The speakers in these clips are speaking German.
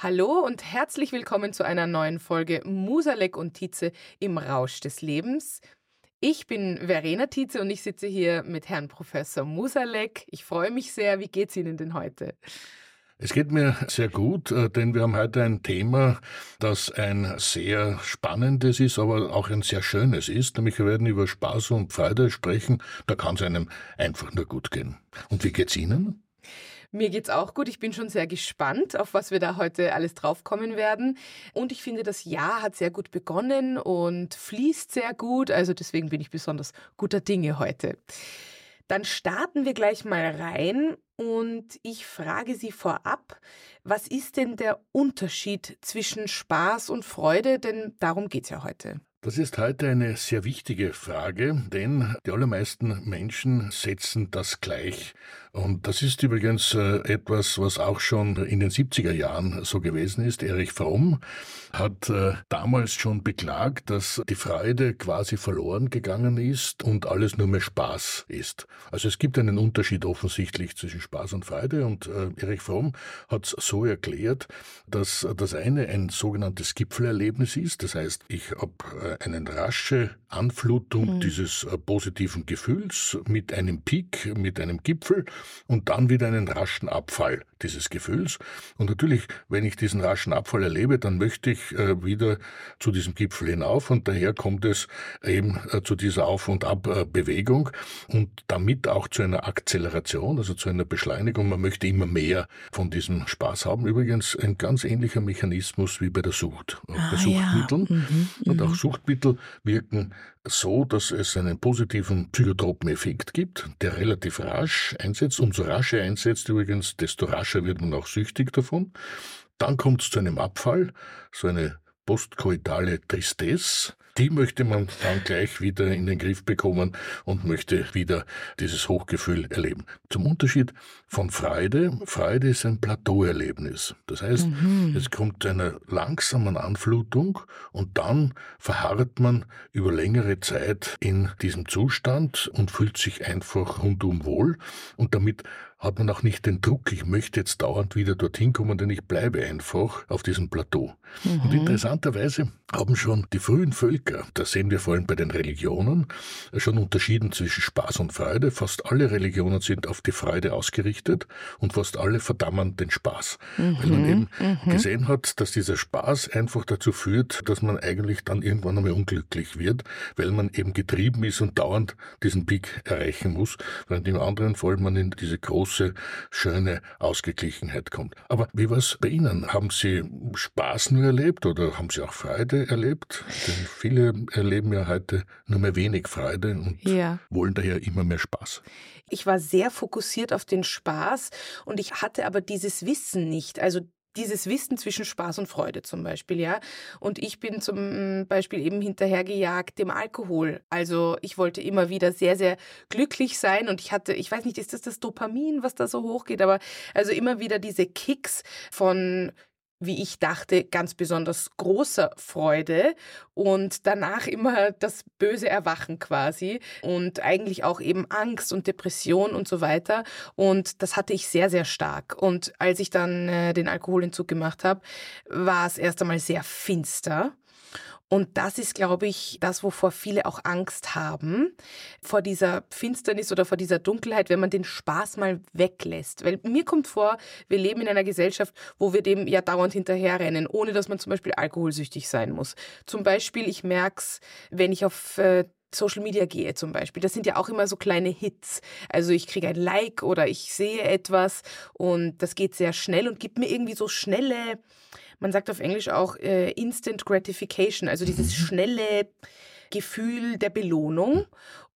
Hallo und herzlich willkommen zu einer neuen Folge Musalek und Tietze im Rausch des Lebens. Ich bin Verena Tietze und ich sitze hier mit Herrn Professor Musalek. Ich freue mich sehr. Wie geht's Ihnen denn heute? Es geht mir sehr gut, äh, denn wir haben heute ein Thema, das ein sehr spannendes ist, aber auch ein sehr schönes ist. Nämlich wir werden über Spaß und Freude sprechen. Da kann es einem einfach nur gut gehen. Und wie geht's Ihnen? Mir geht's auch gut. Ich bin schon sehr gespannt, auf was wir da heute alles draufkommen werden. Und ich finde, das Jahr hat sehr gut begonnen und fließt sehr gut. Also deswegen bin ich besonders guter Dinge heute. Dann starten wir gleich mal rein und ich frage Sie vorab, was ist denn der Unterschied zwischen Spaß und Freude? Denn darum geht's ja heute. Das ist heute eine sehr wichtige Frage, denn die allermeisten Menschen setzen das gleich. Und das ist übrigens äh, etwas, was auch schon in den 70er Jahren so gewesen ist. Erich Fromm hat äh, damals schon beklagt, dass die Freude quasi verloren gegangen ist und alles nur mehr Spaß ist. Also es gibt einen Unterschied offensichtlich zwischen Spaß und Freude und äh, Erich Fromm hat es so erklärt, dass das eine ein sogenanntes Gipfelerlebnis ist. Das heißt, ich habe eine rasche Anflutung mhm. dieses positiven Gefühls mit einem Peak, mit einem Gipfel und dann wieder einen raschen Abfall dieses Gefühls. Und natürlich, wenn ich diesen raschen Abfall erlebe, dann möchte ich äh, wieder zu diesem Gipfel hinauf und daher kommt es eben äh, zu dieser Auf- und Abbewegung und damit auch zu einer Akzeleration, also zu einer Beschleunigung. Man möchte immer mehr von diesem Spaß haben. Übrigens ein ganz ähnlicher Mechanismus wie bei der Sucht. Ah, bei Suchtmitteln. Ja. Mhm, und auch mhm. Suchtmittel wirken so, dass es einen positiven psychotropen Effekt gibt, der relativ rasch einsetzt. Umso rascher einsetzt übrigens, desto rascher wird man auch süchtig davon. Dann kommt es zu einem Abfall, so eine postkoitale Tristesse, die möchte man dann gleich wieder in den Griff bekommen und möchte wieder dieses Hochgefühl erleben. Zum Unterschied von Freude, Freude ist ein Plateauerlebnis. Das heißt, mhm. es kommt zu einer langsamen Anflutung und dann verharrt man über längere Zeit in diesem Zustand und fühlt sich einfach rundum wohl und damit hat man auch nicht den Druck, ich möchte jetzt dauernd wieder dorthin kommen, denn ich bleibe einfach auf diesem Plateau. Mhm. Und interessanterweise haben schon die frühen Völker, das sehen wir vor allem bei den Religionen, schon unterschieden zwischen Spaß und Freude. Fast alle Religionen sind auf die Freude ausgerichtet und fast alle verdammen den Spaß. Mhm. Weil man eben mhm. gesehen hat, dass dieser Spaß einfach dazu führt, dass man eigentlich dann irgendwann einmal unglücklich wird, weil man eben getrieben ist und dauernd diesen Peak erreichen muss, während im anderen Fall man in diese große große, schöne Ausgeglichenheit kommt. Aber wie war es bei Ihnen? Haben Sie Spaß nur erlebt oder haben Sie auch Freude erlebt? Denn viele erleben ja heute nur mehr wenig Freude und ja. wollen daher immer mehr Spaß. Ich war sehr fokussiert auf den Spaß und ich hatte aber dieses Wissen nicht. Also dieses Wissen zwischen Spaß und Freude zum Beispiel, ja. Und ich bin zum Beispiel eben hinterhergejagt dem Alkohol. Also ich wollte immer wieder sehr, sehr glücklich sein und ich hatte, ich weiß nicht, ist das das Dopamin, was da so hochgeht, aber also immer wieder diese Kicks von wie ich dachte, ganz besonders großer Freude und danach immer das böse Erwachen quasi und eigentlich auch eben Angst und Depression und so weiter. Und das hatte ich sehr, sehr stark. Und als ich dann äh, den Alkoholentzug gemacht habe, war es erst einmal sehr finster. Und das ist, glaube ich, das, wovor viele auch Angst haben, vor dieser Finsternis oder vor dieser Dunkelheit, wenn man den Spaß mal weglässt. Weil mir kommt vor, wir leben in einer Gesellschaft, wo wir dem ja dauernd hinterherrennen, ohne dass man zum Beispiel alkoholsüchtig sein muss. Zum Beispiel, ich merke es, wenn ich auf äh, Social Media gehe zum Beispiel, das sind ja auch immer so kleine Hits. Also ich kriege ein Like oder ich sehe etwas und das geht sehr schnell und gibt mir irgendwie so schnelle, man sagt auf Englisch auch äh, Instant Gratification, also dieses mhm. schnelle Gefühl der Belohnung.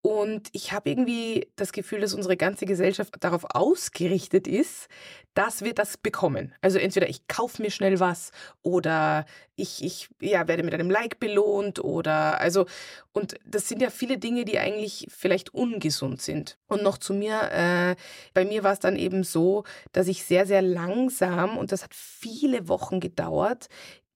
Und ich habe irgendwie das Gefühl, dass unsere ganze Gesellschaft darauf ausgerichtet ist, dass wir das bekommen. Also entweder ich kaufe mir schnell was oder ich, ich ja, werde mit einem Like belohnt oder also und das sind ja viele Dinge, die eigentlich vielleicht ungesund sind. Und noch zu mir, äh, bei mir war es dann eben so, dass ich sehr, sehr langsam und das hat viele Wochen gedauert,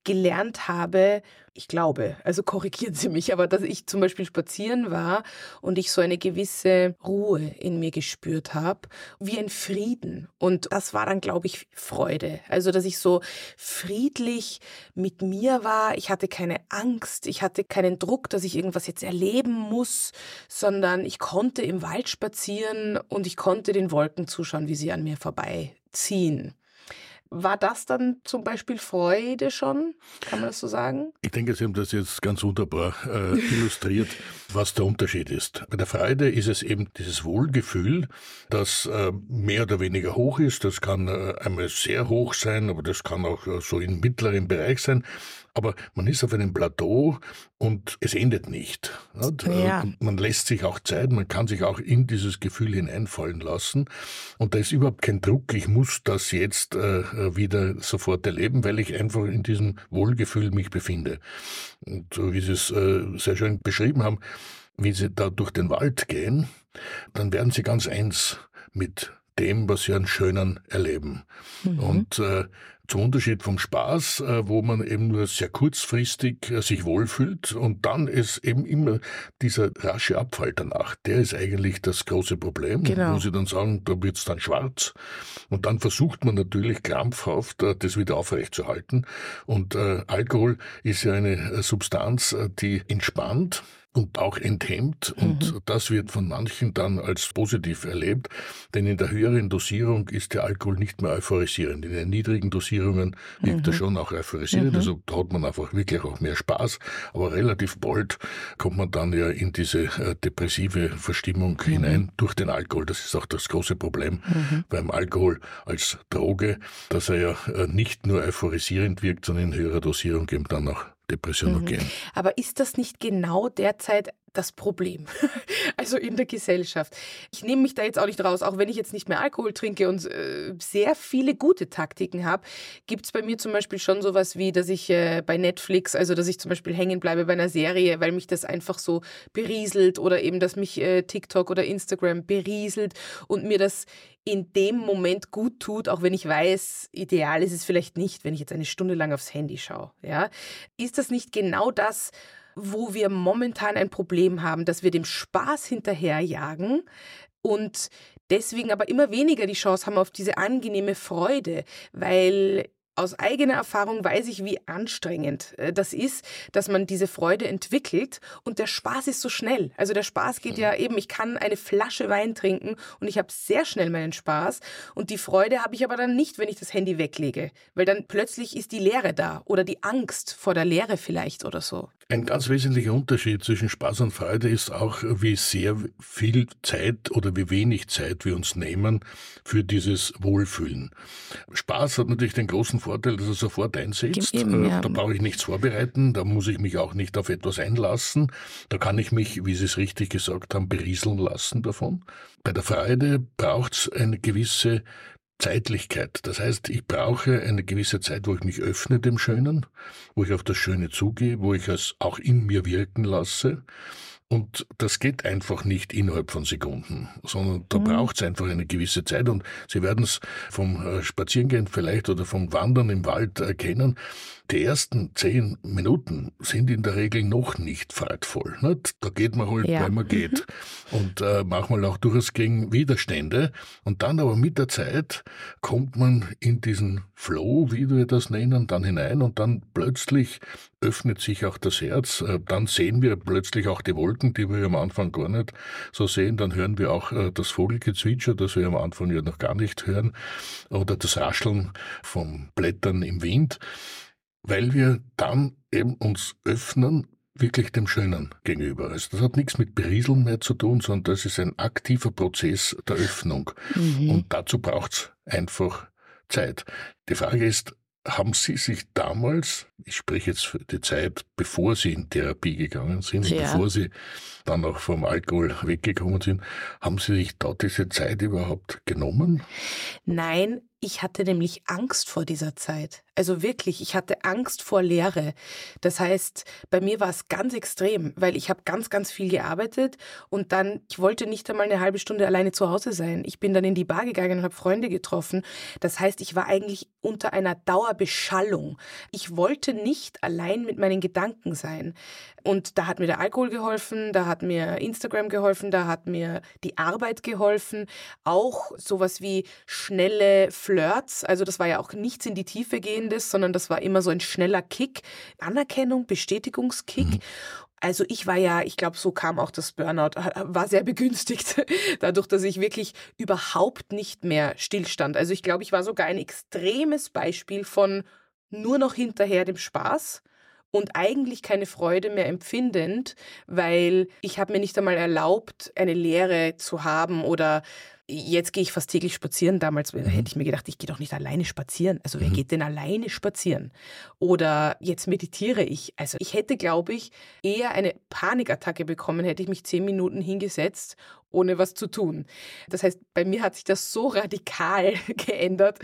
gelernt habe, ich glaube, also korrigieren Sie mich, aber dass ich zum Beispiel spazieren war und ich so eine gewisse Ruhe in mir gespürt habe, wie ein Frieden. Und das war dann, glaube ich, Freude. Also, dass ich so friedlich mit mir war. Ich hatte keine Angst, ich hatte keinen Druck, dass ich irgendwas jetzt erleben muss, sondern ich konnte im Wald spazieren und ich konnte den Wolken zuschauen, wie sie an mir vorbeiziehen. War das dann zum Beispiel Freude schon? Kann man das so sagen? Ich denke, Sie haben das jetzt ganz wunderbar äh, illustriert, was der Unterschied ist. Bei der Freude ist es eben dieses Wohlgefühl, das äh, mehr oder weniger hoch ist. Das kann äh, einmal sehr hoch sein, aber das kann auch äh, so im mittleren Bereich sein. Aber man ist auf einem Plateau und es endet nicht. Ja. Man lässt sich auch Zeit, man kann sich auch in dieses Gefühl hineinfallen lassen. Und da ist überhaupt kein Druck, ich muss das jetzt äh, wieder sofort erleben, weil ich einfach in diesem Wohlgefühl mich befinde. Und so wie Sie es äh, sehr schön beschrieben haben, wie Sie da durch den Wald gehen, dann werden Sie ganz eins mit dem, was sie an Schönen erleben. Mhm. Und äh, zum Unterschied vom Spaß, äh, wo man eben nur sehr kurzfristig äh, sich wohlfühlt und dann ist eben immer dieser rasche Abfall danach. Der ist eigentlich das große Problem. Genau. Wo sie dann sagen, da wird's dann schwarz. Und dann versucht man natürlich krampfhaft, äh, das wieder aufrechtzuerhalten. Und Alkohol ist ja eine Substanz, die entspannt und auch enthemmt. Und mhm. das wird von manchen dann als positiv erlebt, denn in der höheren Dosierung ist der Alkohol nicht mehr euphorisierend. In den niedrigen Dosierungen wirkt mhm. er schon auch euphorisierend, mhm. also da hat man einfach wirklich auch mehr Spaß, aber relativ bald kommt man dann ja in diese äh, depressive Verstimmung mhm. hinein durch den Alkohol. Das ist auch das große Problem mhm. beim Alkohol als Droge, dass er ja äh, nicht nur euphorisierend wirkt, sondern in höherer Dosierung eben dann auch Depressionogen. Mhm. Aber ist das nicht genau derzeit das Problem? also in der Gesellschaft. Ich nehme mich da jetzt auch nicht raus, auch wenn ich jetzt nicht mehr Alkohol trinke und äh, sehr viele gute Taktiken habe, gibt es bei mir zum Beispiel schon sowas wie, dass ich äh, bei Netflix, also dass ich zum Beispiel hängen bleibe bei einer Serie, weil mich das einfach so berieselt oder eben, dass mich äh, TikTok oder Instagram berieselt und mir das in dem Moment gut tut, auch wenn ich weiß, ideal ist es vielleicht nicht, wenn ich jetzt eine Stunde lang aufs Handy schaue. Ja? Ist das nicht genau das, wo wir momentan ein Problem haben, dass wir dem Spaß hinterherjagen und deswegen aber immer weniger die Chance haben auf diese angenehme Freude, weil aus eigener Erfahrung weiß ich, wie anstrengend äh, das ist, dass man diese Freude entwickelt und der Spaß ist so schnell. Also der Spaß geht ja eben, ich kann eine Flasche Wein trinken und ich habe sehr schnell meinen Spaß und die Freude habe ich aber dann nicht, wenn ich das Handy weglege, weil dann plötzlich ist die Leere da oder die Angst vor der Leere vielleicht oder so. Ein ganz wesentlicher Unterschied zwischen Spaß und Freude ist auch, wie sehr viel Zeit oder wie wenig Zeit wir uns nehmen für dieses Wohlfühlen. Spaß hat natürlich den großen Vorteil, dass er sofort einsetzt. Eben, äh, ja. Da brauche ich nichts vorbereiten, da muss ich mich auch nicht auf etwas einlassen. Da kann ich mich, wie Sie es richtig gesagt haben, berieseln lassen davon. Bei der Freude braucht es eine gewisse Zeitlichkeit. Das heißt, ich brauche eine gewisse Zeit, wo ich mich öffne dem Schönen, wo ich auf das Schöne zugehe, wo ich es auch in mir wirken lasse. Und das geht einfach nicht innerhalb von Sekunden, sondern da mhm. braucht es einfach eine gewisse Zeit. Und Sie werden es vom äh, Spazierengehen vielleicht oder vom Wandern im Wald erkennen. Die ersten zehn Minuten sind in der Regel noch nicht freudvoll. Nicht? Da geht man halt, ja. weil man geht. Und äh, manchmal auch durchaus gegen Widerstände. Und dann aber mit der Zeit kommt man in diesen Flow, wie wir das nennen, dann hinein und dann plötzlich öffnet sich auch das Herz. Äh, dann sehen wir plötzlich auch die Wolken, die wir am Anfang gar nicht so sehen. Dann hören wir auch äh, das Vogelgezwitscher, das wir am Anfang ja noch gar nicht hören. Oder das Rascheln von Blättern im Wind weil wir dann eben uns öffnen wirklich dem Schönen gegenüber. Also das hat nichts mit Berieseln mehr zu tun, sondern das ist ein aktiver Prozess der Öffnung. Mhm. Und dazu braucht's einfach Zeit. Die Frage ist, haben Sie sich damals, ich spreche jetzt für die Zeit, bevor Sie in Therapie gegangen sind, ja. bevor Sie dann auch vom Alkohol weggekommen sind, haben Sie sich da diese Zeit überhaupt genommen? Nein, ich hatte nämlich Angst vor dieser Zeit. Also wirklich, ich hatte Angst vor Leere. Das heißt, bei mir war es ganz extrem, weil ich habe ganz, ganz viel gearbeitet und dann, ich wollte nicht einmal eine halbe Stunde alleine zu Hause sein. Ich bin dann in die Bar gegangen und habe Freunde getroffen. Das heißt, ich war eigentlich unter einer Dauerbeschallung. Ich wollte nicht allein mit meinen Gedanken sein. Und da hat mir der Alkohol geholfen, da hat mir Instagram geholfen, da hat mir die Arbeit geholfen. Auch sowas wie schnelle Flirts. Also das war ja auch nichts in die Tiefe gehendes, sondern das war immer so ein schneller Kick. Anerkennung, Bestätigungskick. Mhm. Also ich war ja, ich glaube, so kam auch das Burnout, war sehr begünstigt, dadurch, dass ich wirklich überhaupt nicht mehr stillstand. Also ich glaube, ich war sogar ein extremes Beispiel von nur noch hinterher dem Spaß und eigentlich keine Freude mehr empfindend, weil ich habe mir nicht einmal erlaubt, eine Lehre zu haben oder Jetzt gehe ich fast täglich spazieren. Damals mhm. hätte ich mir gedacht, ich gehe doch nicht alleine spazieren. Also wer mhm. geht denn alleine spazieren? Oder jetzt meditiere ich. Also ich hätte, glaube ich, eher eine Panikattacke bekommen, hätte ich mich zehn Minuten hingesetzt, ohne was zu tun. Das heißt, bei mir hat sich das so radikal geändert,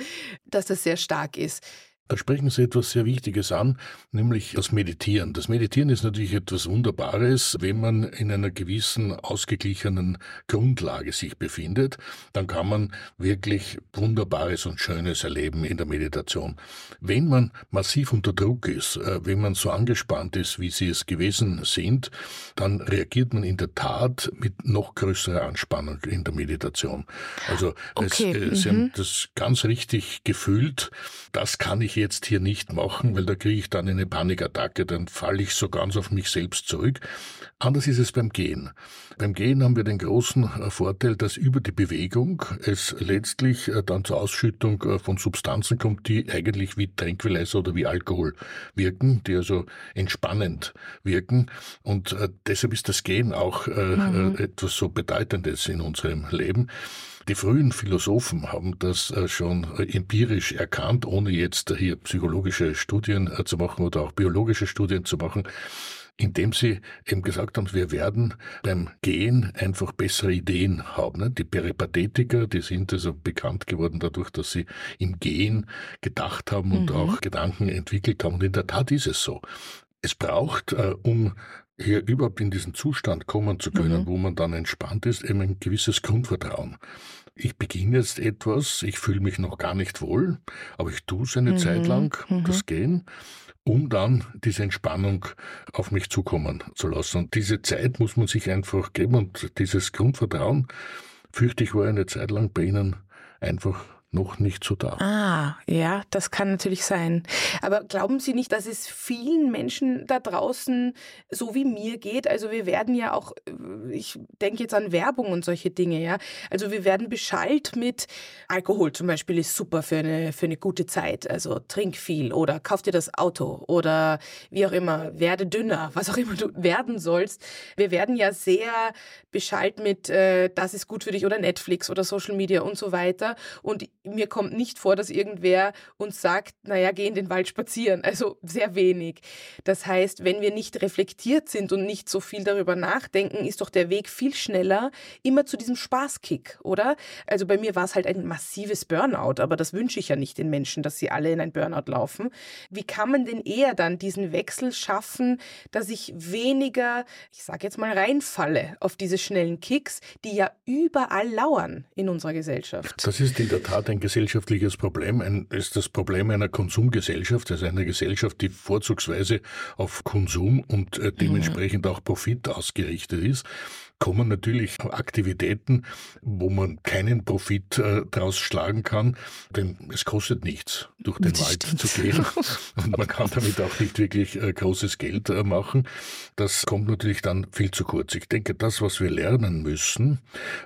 dass das sehr stark ist. Da sprechen Sie etwas sehr Wichtiges an, nämlich das Meditieren. Das Meditieren ist natürlich etwas Wunderbares, wenn man in einer gewissen ausgeglichenen Grundlage sich befindet, dann kann man wirklich Wunderbares und Schönes erleben in der Meditation. Wenn man massiv unter Druck ist, äh, wenn man so angespannt ist, wie Sie es gewesen sind, dann reagiert man in der Tat mit noch größerer Anspannung in der Meditation. Also okay. es, äh, Sie mhm. haben das ganz richtig gefühlt. Das kann ich jetzt hier nicht machen, weil da kriege ich dann eine Panikattacke, dann falle ich so ganz auf mich selbst zurück. Anders ist es beim Gehen. Beim Gehen haben wir den großen äh, Vorteil, dass über die Bewegung es letztlich äh, dann zur Ausschüttung äh, von Substanzen kommt, die eigentlich wie Tranquilizer oder wie Alkohol wirken, die also entspannend wirken. Und deshalb ist das Gehen auch mhm. etwas so Bedeutendes in unserem Leben. Die frühen Philosophen haben das äh, schon äh, empirisch erkannt, ohne jetzt hier psychologische Studien äh, zu machen oder auch biologische Studien zu machen indem sie eben gesagt haben, wir werden beim Gehen einfach bessere Ideen haben. Ne? Die Peripathetiker, die sind also bekannt geworden dadurch, dass sie im Gehen gedacht haben und mhm. auch Gedanken entwickelt haben. Und in der Tat ist es so. Es braucht, um hier überhaupt in diesen Zustand kommen zu können, mhm. wo man dann entspannt ist, eben ein gewisses Grundvertrauen. Ich beginne jetzt etwas, ich fühle mich noch gar nicht wohl, aber ich tue es eine mhm. Zeit lang, mhm. das Gehen, um dann diese Entspannung auf mich zukommen zu lassen. Und diese Zeit muss man sich einfach geben und dieses Grundvertrauen, fürchte ich, war eine Zeit lang bei Ihnen einfach noch nicht so da. Ah, ja, das kann natürlich sein. Aber glauben Sie nicht, dass es vielen Menschen da draußen so wie mir geht? Also wir werden ja auch, äh, ich denke jetzt an Werbung und solche Dinge, ja. Also wir werden beschallt mit Alkohol zum Beispiel ist super für eine, für eine gute Zeit. Also trink viel oder kauf dir das Auto oder wie auch immer, werde dünner, was auch immer du werden sollst. Wir werden ja sehr beschallt mit, äh, das ist gut für dich oder Netflix oder Social Media und so weiter. Und mir kommt nicht vor, dass irgendwer uns sagt, naja, geh in den Wald spazieren. Also sehr wenig. Das heißt, wenn wir nicht reflektiert sind und nicht so viel darüber nachdenken, ist doch der Weg viel schneller immer zu diesem Spaßkick, oder? Also bei mir war es halt ein massives Burnout, aber das wünsche ich ja nicht den Menschen, dass sie alle in ein Burnout laufen. Wie kann man denn eher dann diesen Wechsel schaffen, dass ich weniger, ich sage jetzt mal, reinfalle auf diese schnellen Kicks, die ja überall lauern in unserer Gesellschaft? Das ist in der Tat ein gesellschaftliches Problem, ein, ist das Problem einer Konsumgesellschaft, also einer Gesellschaft, die vorzugsweise auf Konsum und äh, dementsprechend auch Profit ausgerichtet ist. Kommen natürlich Aktivitäten, wo man keinen Profit äh, draus schlagen kann, denn es kostet nichts, durch den das Wald stimmt. zu gehen. Und man kann damit auch nicht wirklich äh, großes Geld äh, machen. Das kommt natürlich dann viel zu kurz. Ich denke, das, was wir lernen müssen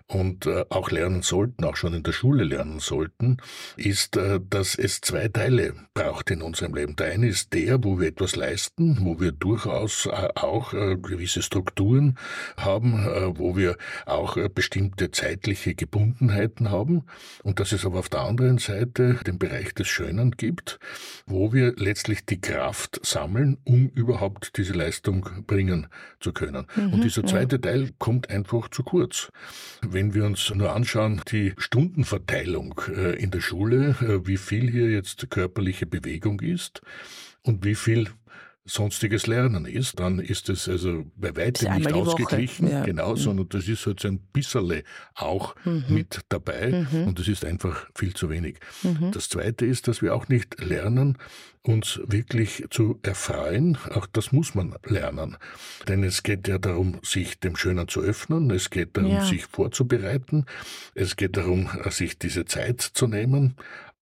und äh, auch lernen sollten, auch schon in der Schule lernen sollten, ist, äh, dass es zwei Teile braucht in unserem Leben. Der eine ist der, wo wir etwas leisten, wo wir durchaus äh, auch gewisse Strukturen haben, wo wir auch äh, bestimmte zeitliche Gebundenheiten haben und dass es aber auf der anderen Seite den Bereich des Schönen gibt, wo wir letztlich die Kraft sammeln, um überhaupt diese Leistung bringen zu können. Mhm, und dieser zweite ja. Teil kommt einfach zu kurz. Wenn wir uns nur anschauen, die Stundenverteilung äh, in der Schule, äh, wie viel hier jetzt körperliche Bewegung ist und wie viel sonstiges Lernen ist, dann ist es also bei weitem nicht ausgeglichen, ja. genau, mhm. sondern das ist halt so ein bisserle auch mhm. mit dabei mhm. und das ist einfach viel zu wenig. Mhm. Das Zweite ist, dass wir auch nicht lernen, uns wirklich zu erfreuen. Auch das muss man lernen. Denn es geht ja darum, sich dem Schönen zu öffnen. Es geht darum, ja. sich vorzubereiten. Es geht darum, sich diese Zeit zu nehmen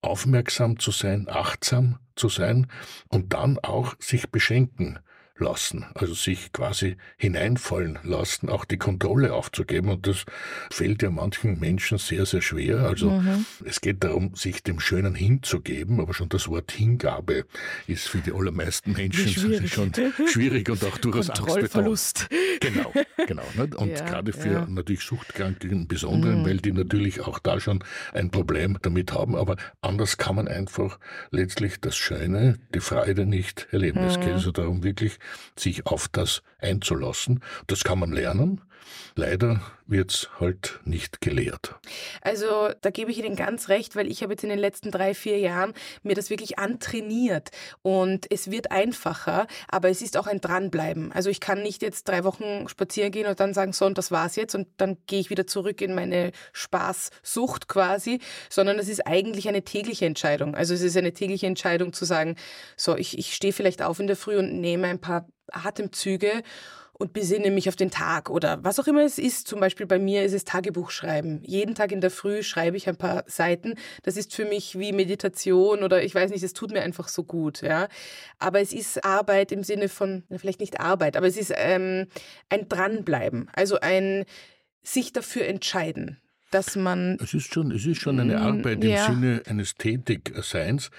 aufmerksam zu sein, achtsam zu sein und dann auch sich beschenken lassen, also sich quasi hineinfallen lassen, auch die Kontrolle aufzugeben. Und das fällt ja manchen Menschen sehr, sehr schwer. Also mhm. es geht darum, sich dem Schönen hinzugeben, aber schon das Wort Hingabe ist für die allermeisten Menschen schwierig. schon schwierig und auch durchaus Kontrollverlust. Genau, genau. Nicht? Und ja, gerade für ja. natürlich Suchtkranke im Besonderen, mhm. weil die natürlich auch da schon ein Problem damit haben. Aber anders kann man einfach letztlich das Schöne, die Freude nicht erleben. Mhm. Es geht also darum, wirklich sich auf das einzulassen. Das kann man lernen. Leider wird es halt nicht gelehrt. Also da gebe ich Ihnen ganz recht, weil ich habe jetzt in den letzten drei, vier Jahren mir das wirklich antrainiert und es wird einfacher, aber es ist auch ein Dranbleiben. Also ich kann nicht jetzt drei Wochen spazieren gehen und dann sagen, so und das war's jetzt und dann gehe ich wieder zurück in meine Spaßsucht quasi, sondern es ist eigentlich eine tägliche Entscheidung. Also es ist eine tägliche Entscheidung zu sagen, so ich, ich stehe vielleicht auf in der Früh und nehme ein paar Atemzüge und besinne mich auf den Tag oder was auch immer es ist. Zum Beispiel bei mir ist es Tagebuchschreiben. Jeden Tag in der Früh schreibe ich ein paar Seiten. Das ist für mich wie Meditation oder ich weiß nicht, es tut mir einfach so gut. Ja. Aber es ist Arbeit im Sinne von, vielleicht nicht Arbeit, aber es ist ähm, ein Dranbleiben. Also ein sich dafür entscheiden dass man. Es ist schon, es ist schon eine Arbeit ja. im Sinne eines Tätigseins.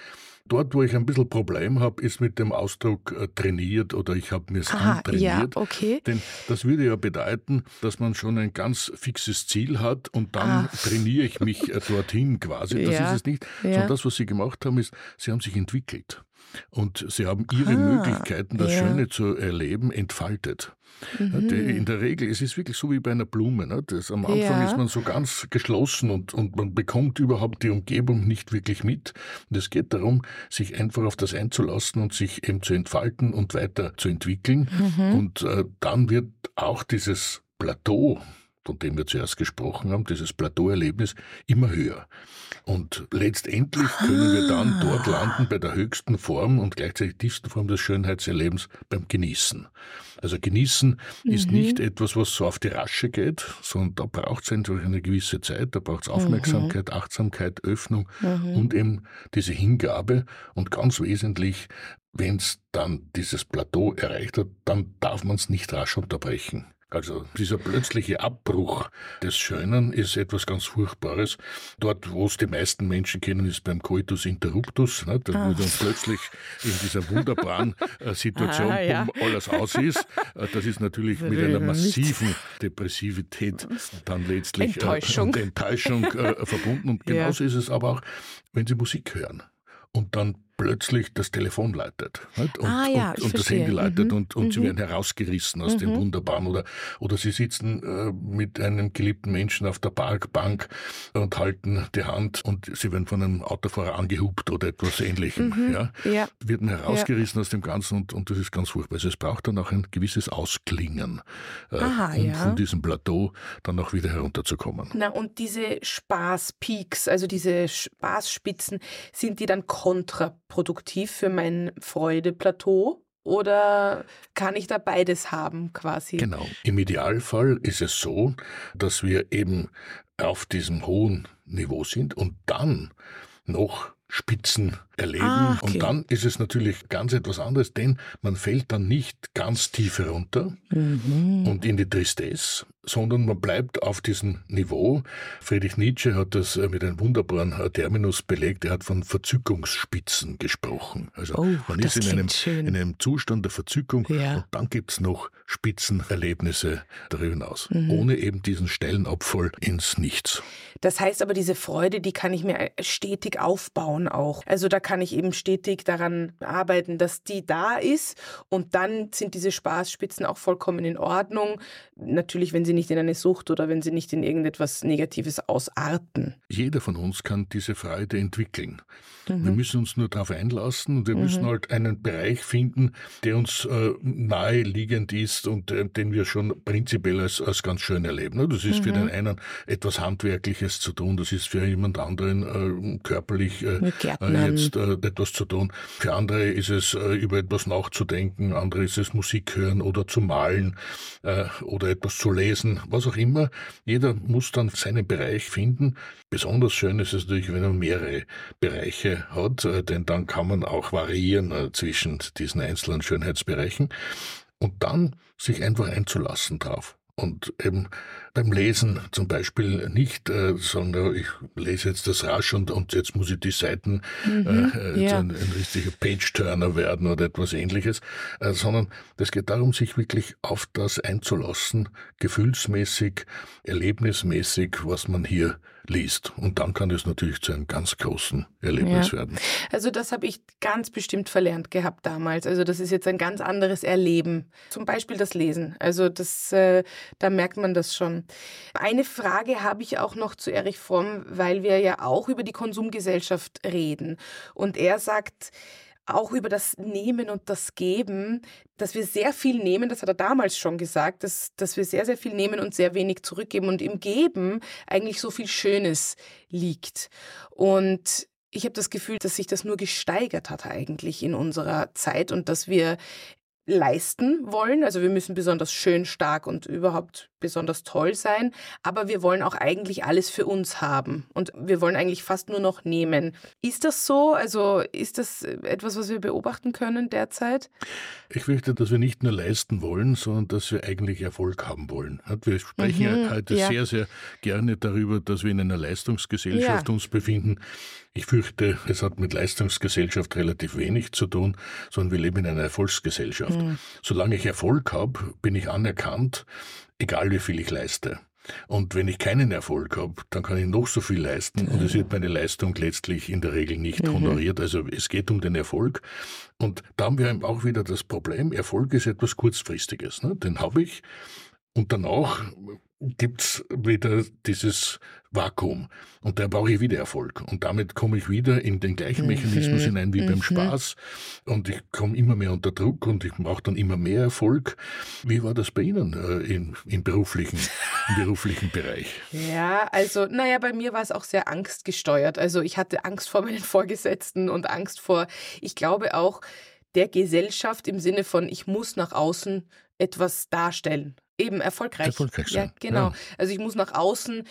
Dort, wo ich ein bisschen Problem habe, ist mit dem Ausdruck äh, trainiert oder ich habe mir es antrainiert. Ja, okay. Denn das würde ja bedeuten, dass man schon ein ganz fixes Ziel hat und dann ah. trainiere ich mich äh, dorthin quasi. Das ja, ist es nicht. Ja. Sondern das, was Sie gemacht haben, ist, Sie haben sich entwickelt. Und sie haben ihre ah, Möglichkeiten, das ja. Schöne zu erleben, entfaltet. Mhm. In der Regel, es ist wirklich so wie bei einer Blume. Ne? Das, am Anfang ja. ist man so ganz geschlossen und, und man bekommt überhaupt die Umgebung nicht wirklich mit. Und es geht darum, sich einfach auf das einzulassen und sich eben zu entfalten und weiterzuentwickeln. Mhm. Und äh, dann wird auch dieses Plateau, von dem wir zuerst gesprochen haben, dieses Plateauerlebnis, immer höher. Und letztendlich können wir dann dort landen bei der höchsten Form und gleichzeitig tiefsten Form des Schönheitserlebens beim Genießen. Also Genießen mhm. ist nicht etwas, was so auf die Rasche geht, sondern da braucht es einfach eine gewisse Zeit, da braucht es Aufmerksamkeit, mhm. Achtsamkeit, Öffnung mhm. und eben diese Hingabe. Und ganz wesentlich, wenn es dann dieses Plateau erreicht hat, dann darf man es nicht rasch unterbrechen. Also dieser plötzliche Abbruch des Schönen ist etwas ganz Furchtbares. Dort, wo es die meisten Menschen kennen, ist beim Coitus interruptus, ne, da, wo dann plötzlich in dieser wunderbaren äh, Situation ah, ja. alles aus ist. Äh, das ist natürlich mit einer massiven Depressivität dann letztlich Enttäuschung, äh, Enttäuschung äh, verbunden. Und genauso ja. ist es aber auch, wenn Sie Musik hören und dann plötzlich das Telefon leitet nicht? und, ah, ja, und, und das Handy leitet mhm. und, und mhm. sie werden herausgerissen aus mhm. dem Wunderbaren oder, oder sie sitzen äh, mit einem geliebten Menschen auf der Parkbank und halten die Hand und sie werden von einem Autofahrer angehupt oder etwas ähnlichem. Mhm. Ja? ja? Werden herausgerissen ja. aus dem Ganzen und, und das ist ganz furchtbar. Also es braucht dann auch ein gewisses Ausklingen, äh, Aha, um ja. von diesem Plateau dann auch wieder herunterzukommen. Na und diese Spaßpeaks, also diese Spaßspitzen, sind die dann kontra produktiv für mein Freudeplateau? oder kann ich da beides haben quasi? Genau. Im Idealfall ist es so, dass wir eben auf diesem hohen Niveau sind und dann noch Spitzen erleben. Ah, okay. Und dann ist es natürlich ganz etwas anderes, denn man fällt dann nicht ganz tief herunter mhm. und in die Tristesse, sondern man bleibt auf diesem Niveau. Friedrich Nietzsche hat das äh, mit einem wunderbaren äh, Terminus belegt. Er hat von Verzückungsspitzen gesprochen. Also oh, man ist in einem, in einem, Zustand der Verzückung ja. und dann gibt es noch Spitzenerlebnisse darüber hinaus, mhm. ohne eben diesen steilen Abfall ins Nichts. Das heißt aber, diese Freude, die kann ich mir stetig aufbauen auch. Also da kann ich eben stetig daran arbeiten, dass die da ist und dann sind diese Spaßspitzen auch vollkommen in Ordnung. Natürlich, wenn sie nicht in eine Sucht oder wenn sie nicht in irgendetwas Negatives ausarten. Jeder von uns kann diese Freude entwickeln. Mhm. Wir müssen uns nur darauf einlassen und wir mhm. müssen halt einen Bereich finden, der uns äh, naheliegend ist und äh, den wir schon prinzipiell als, als ganz schön erleben. Das ist mhm. für den einen etwas Handwerkliches zu tun, das ist für jemand anderen äh, körperlich äh, äh, äh, etwas zu tun. Für andere ist es über etwas nachzudenken, andere ist es Musik hören oder zu malen oder etwas zu lesen, was auch immer. Jeder muss dann seinen Bereich finden. Besonders schön ist es natürlich, wenn man mehrere Bereiche hat, äh, denn dann kann man auch variieren äh, zwischen diesen einzelnen Schönheitsbereichen und dann sich einfach einzulassen drauf. Und eben beim Lesen zum Beispiel nicht äh, sagen, ich lese jetzt das rasch und, und jetzt muss ich die Seiten mhm, äh, ja. ein, ein, richtiger Page-Turner werden oder etwas ähnliches, äh, sondern es geht darum, sich wirklich auf das einzulassen, gefühlsmäßig, erlebnismäßig, was man hier liest. Und dann kann es natürlich zu einem ganz großen Erlebnis ja. werden. Also das habe ich ganz bestimmt verlernt gehabt damals. Also das ist jetzt ein ganz anderes Erleben. Zum Beispiel das Lesen. Also das, äh, da merkt man das schon. Eine Frage habe ich auch noch zu Erich Fromm, weil wir ja auch über die Konsumgesellschaft reden. Und er sagt, auch über das Nehmen und das Geben, dass wir sehr viel nehmen, das hat er damals schon gesagt, dass, dass wir sehr, sehr viel nehmen und sehr wenig zurückgeben und im Geben eigentlich so viel Schönes liegt. Und ich habe das Gefühl, dass sich das nur gesteigert hat eigentlich in unserer Zeit und dass wir leisten wollen. Also wir müssen besonders schön, stark und überhaupt besonders toll sein. Aber wir wollen auch eigentlich alles für uns haben. Und wir wollen eigentlich fast nur noch nehmen. Ist das so? Also ist das etwas, was wir beobachten können derzeit? Ich fürchte, dass wir nicht nur leisten wollen, sondern dass wir eigentlich Erfolg haben wollen. Wir sprechen mhm, heute ja. sehr, sehr gerne darüber, dass wir in einer Leistungsgesellschaft ja. uns befinden. Ich fürchte, es hat mit Leistungsgesellschaft relativ wenig zu tun, sondern wir leben in einer Erfolgsgesellschaft. Mhm. Solange ich Erfolg habe, bin ich anerkannt, egal wie viel ich leiste. Und wenn ich keinen Erfolg habe, dann kann ich noch so viel leisten und es wird meine Leistung letztlich in der Regel nicht mhm. honoriert. Also es geht um den Erfolg. Und da haben wir auch wieder das Problem, Erfolg ist etwas Kurzfristiges. Ne? Den habe ich und danach gibt's wieder dieses Vakuum. Und da brauche ich wieder Erfolg. Und damit komme ich wieder in den gleichen mhm. Mechanismus mhm. hinein wie mhm. beim Spaß. Und ich komme immer mehr unter Druck und ich brauche dann immer mehr Erfolg. Wie war das bei Ihnen äh, im, im, beruflichen, im beruflichen Bereich? Ja, also, naja, bei mir war es auch sehr angstgesteuert. Also ich hatte Angst vor meinen Vorgesetzten und Angst vor, ich glaube auch, der Gesellschaft im Sinne von, ich muss nach außen etwas darstellen. Eben erfolgreich. Erfolgreich sein. Ja, genau. Ja. Also ich muss nach außen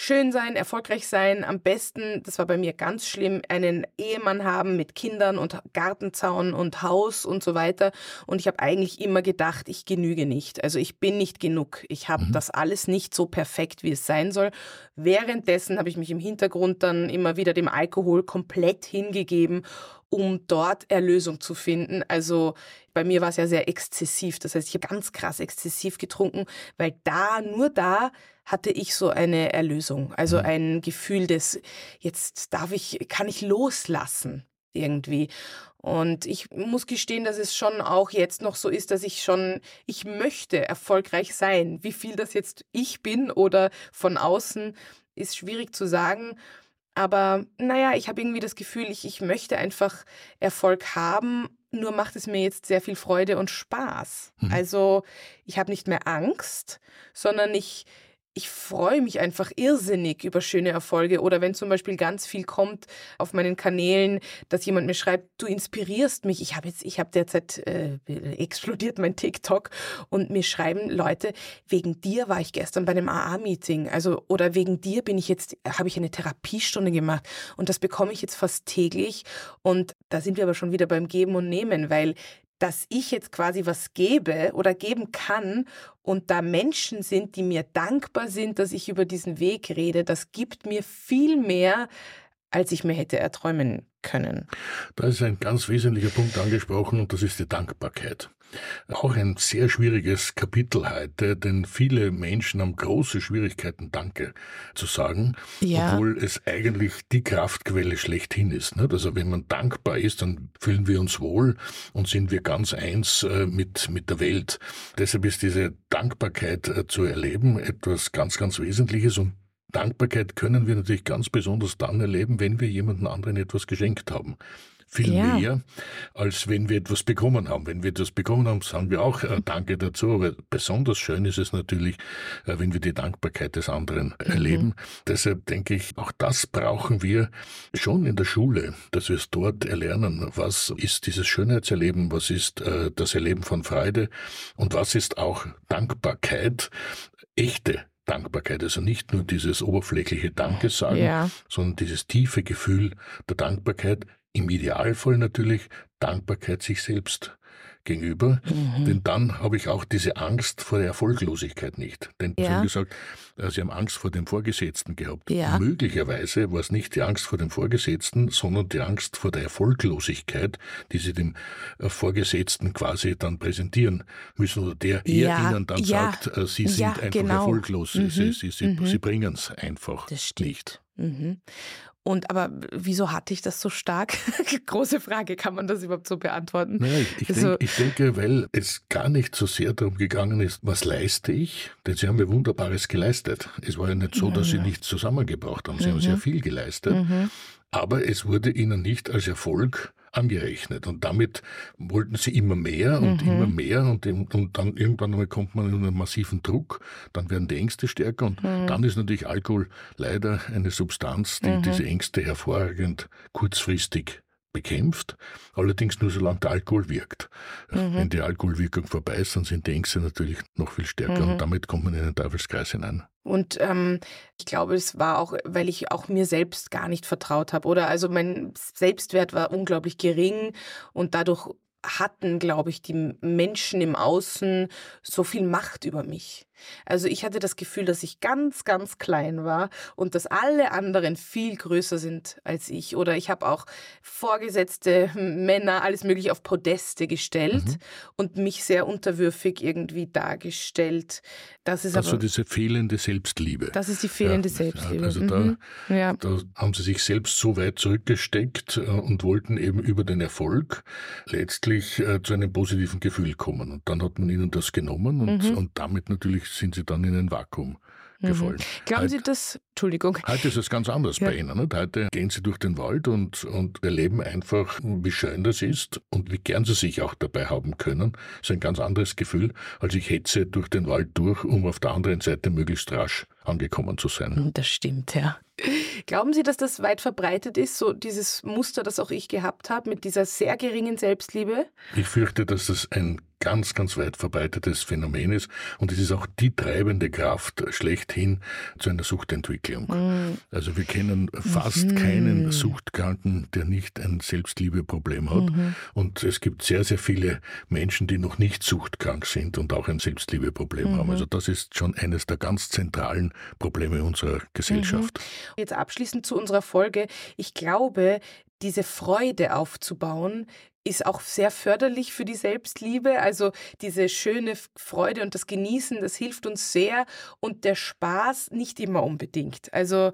schön sein, erfolgreich sein, am besten, das war bei mir ganz schlimm, einen Ehemann haben mit Kindern und Gartenzaun und Haus und so weiter. Und ich habe eigentlich immer gedacht, ich genüge nicht. Also ich bin nicht genug. Ich habe mhm. das alles nicht so perfekt, wie es sein soll. Währenddessen habe ich mich im Hintergrund dann immer wieder dem Alkohol komplett hingegeben um dort Erlösung zu finden. Also bei mir war es ja sehr exzessiv. Das heißt, ich habe ganz krass exzessiv getrunken, weil da, nur da hatte ich so eine Erlösung. Also mhm. ein Gefühl des, jetzt darf ich, kann ich loslassen irgendwie. Und ich muss gestehen, dass es schon auch jetzt noch so ist, dass ich schon, ich möchte erfolgreich sein. Wie viel das jetzt ich bin oder von außen, ist schwierig zu sagen. Aber naja, ich habe irgendwie das Gefühl, ich, ich möchte einfach Erfolg haben, nur macht es mir jetzt sehr viel Freude und Spaß. Mhm. Also ich habe nicht mehr Angst, sondern ich, ich freue mich einfach irrsinnig über schöne Erfolge oder wenn zum Beispiel ganz viel kommt auf meinen Kanälen, dass jemand mir schreibt, du inspirierst mich. Ich habe jetzt, ich habe derzeit äh, explodiert mein TikTok und mir schreiben Leute, wegen dir war ich gestern bei einem AA-Meeting, also oder wegen dir bin ich jetzt, habe ich eine Therapiestunde gemacht und das bekomme ich jetzt fast täglich und da sind wir aber schon wieder beim Geben und Nehmen, weil dass ich jetzt quasi was gebe oder geben kann und da Menschen sind, die mir dankbar sind, dass ich über diesen Weg rede, das gibt mir viel mehr, als ich mir hätte erträumen können. Da ist ein ganz wesentlicher Punkt angesprochen und das ist die Dankbarkeit. Auch ein sehr schwieriges Kapitel heute, denn viele Menschen haben große Schwierigkeiten, Danke zu sagen, ja. obwohl es eigentlich die Kraftquelle schlechthin ist. Also wenn man dankbar ist, dann fühlen wir uns wohl und sind wir ganz eins äh, mit, mit der Welt. Deshalb ist diese Dankbarkeit äh, zu erleben etwas ganz, ganz Wesentliches und Dankbarkeit können wir natürlich ganz besonders dann erleben, wenn wir jemanden anderen etwas geschenkt haben. Viel ja. mehr, als wenn wir etwas bekommen haben. Wenn wir etwas bekommen haben, sagen wir auch äh, Danke dazu. Aber besonders schön ist es natürlich, äh, wenn wir die Dankbarkeit des anderen mhm. erleben. Deshalb denke ich, auch das brauchen wir schon in der Schule, dass wir es dort erlernen. Was ist dieses Schönheitserleben? Was ist äh, das Erleben von Freude? Und was ist auch Dankbarkeit? Echte Dankbarkeit. Also nicht nur dieses oberflächliche Dankes sagen, ja. sondern dieses tiefe Gefühl der Dankbarkeit. Im Idealfall natürlich Dankbarkeit sich selbst gegenüber, mhm. denn dann habe ich auch diese Angst vor der Erfolglosigkeit nicht. Denn ja. Sie haben gesagt, äh, Sie haben Angst vor dem Vorgesetzten gehabt. Ja. Möglicherweise war es nicht die Angst vor dem Vorgesetzten, sondern die Angst vor der Erfolglosigkeit, die Sie dem äh, Vorgesetzten quasi dann präsentieren müssen oder der ja. er Ihnen dann sagt, äh, Sie sind einfach genau. erfolglos, mhm. Sie, Sie, Sie, mhm. Sie bringen es einfach nicht. Mhm. Und aber wieso hatte ich das so stark? Große Frage, kann man das überhaupt so beantworten? Naja, ich, ich, also, denk, ich, denke, weil es gar nicht so sehr darum gegangen ist, was leiste ich? Denn Sie haben ja Wunderbares geleistet. Es war ja nicht so, dass Sie nichts zusammengebracht haben. Sie mhm. haben sehr viel geleistet. Mhm. Aber es wurde Ihnen nicht als Erfolg angerechnet. Und damit wollten sie immer mehr und mhm. immer mehr und, und, dann irgendwann einmal kommt man in einen massiven Druck, dann werden die Ängste stärker und mhm. dann ist natürlich Alkohol leider eine Substanz, die mhm. diese Ängste hervorragend kurzfristig bekämpft, allerdings nur solange der Alkohol wirkt. Mhm. Wenn die Alkoholwirkung vorbei ist, dann sind die Ängste natürlich noch viel stärker mhm. und damit kommt man in den Teufelskreis hinein. Und ähm, ich glaube, es war auch, weil ich auch mir selbst gar nicht vertraut habe. Oder also mein Selbstwert war unglaublich gering und dadurch hatten, glaube ich, die Menschen im Außen so viel Macht über mich. Also ich hatte das Gefühl, dass ich ganz, ganz klein war und dass alle anderen viel größer sind als ich. Oder ich habe auch vorgesetzte Männer, alles mögliche auf Podeste gestellt mhm. und mich sehr unterwürfig irgendwie dargestellt. Das ist also aber, diese fehlende Selbstliebe. Das ist die fehlende ja, Selbstliebe. Also da, mhm. ja. da haben sie sich selbst so weit zurückgesteckt äh, und wollten eben über den Erfolg letztlich letztlich äh, zu einem positiven Gefühl kommen. Und dann hat man ihnen das genommen und, mhm. und damit natürlich sind sie dann in ein Vakuum mhm. gefallen. Mhm. Glauben heute, Sie das? Entschuldigung. Heute ist es ganz anders ja. bei Ihnen. Nicht? Heute gehen Sie durch den Wald und, und erleben einfach, wie schön das ist und wie gern Sie sich auch dabei haben können. Das ist ein ganz anderes Gefühl, als ich hetze durch den Wald durch, um auf der anderen Seite möglichst rasch angekommen zu sein. Das stimmt, ja. Glauben Sie, dass das weit verbreitet ist, so dieses Muster, das auch ich gehabt habe, mit dieser sehr geringen Selbstliebe? Ich fürchte, dass das ein ganz, ganz weit verbreitetes Phänomen ist und es ist auch die treibende Kraft schlechthin zu einer Suchtentwicklung. Mhm. Also wir kennen fast mhm. keinen Suchtkranken, der nicht ein Selbstliebeproblem hat mhm. und es gibt sehr, sehr viele Menschen, die noch nicht suchtkrank sind und auch ein Selbstliebeproblem haben. Mhm. Also das ist schon eines der ganz zentralen Probleme unserer Gesellschaft. Jetzt abschließend zu unserer Folge. Ich glaube, diese Freude aufzubauen, ist auch sehr förderlich für die Selbstliebe. Also diese schöne Freude und das Genießen, das hilft uns sehr. Und der Spaß nicht immer unbedingt. Also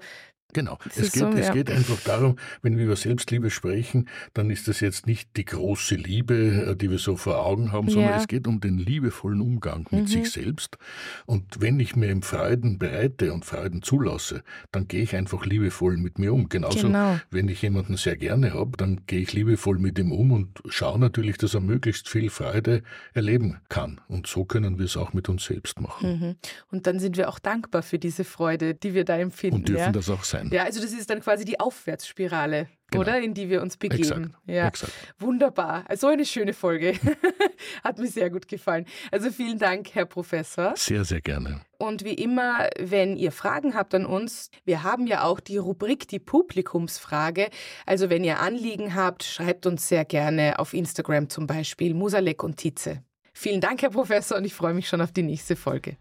Genau. Es, geht, so, es ja. geht einfach darum, wenn wir über Selbstliebe sprechen, dann ist das jetzt nicht die große Liebe, äh, die wir so vor Augen haben, sondern ja. es geht um den liebevollen Umgang mit mhm. sich selbst. Und wenn ich mir im Freuden bereite und Freuden zulasse, dann gehe ich einfach liebevoll mit mir um. Genauso, genau. wenn ich jemanden sehr gerne habe, dann gehe ich liebevoll mit ihm um und schaue natürlich, dass er möglichst viel Freude erleben kann. Und so können wir es auch mit uns selbst machen. Mhm. Und dann sind wir auch dankbar für diese Freude, die wir da empfinden. Und dürfen ja? das auch sein sein. Ja, also das ist dann quasi die Aufwärtsspirale, genau. oder? In die wir uns begeben. Exakt. Ja. Exakt. Wunderbar. So eine schöne Folge. Hat mir sehr gut gefallen. Also vielen Dank, Herr Professor. Sehr, sehr gerne. Und wie immer, wenn ihr Fragen habt an uns, wir haben ja auch die Rubrik die Publikumsfrage. Also wenn ihr Anliegen habt, schreibt uns sehr gerne auf Instagram zum Beispiel Musalek und Tietze. Vielen Dank, Herr Professor, und ich freue mich schon auf die nächste Folge.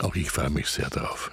Auch ich freue mich sehr darauf.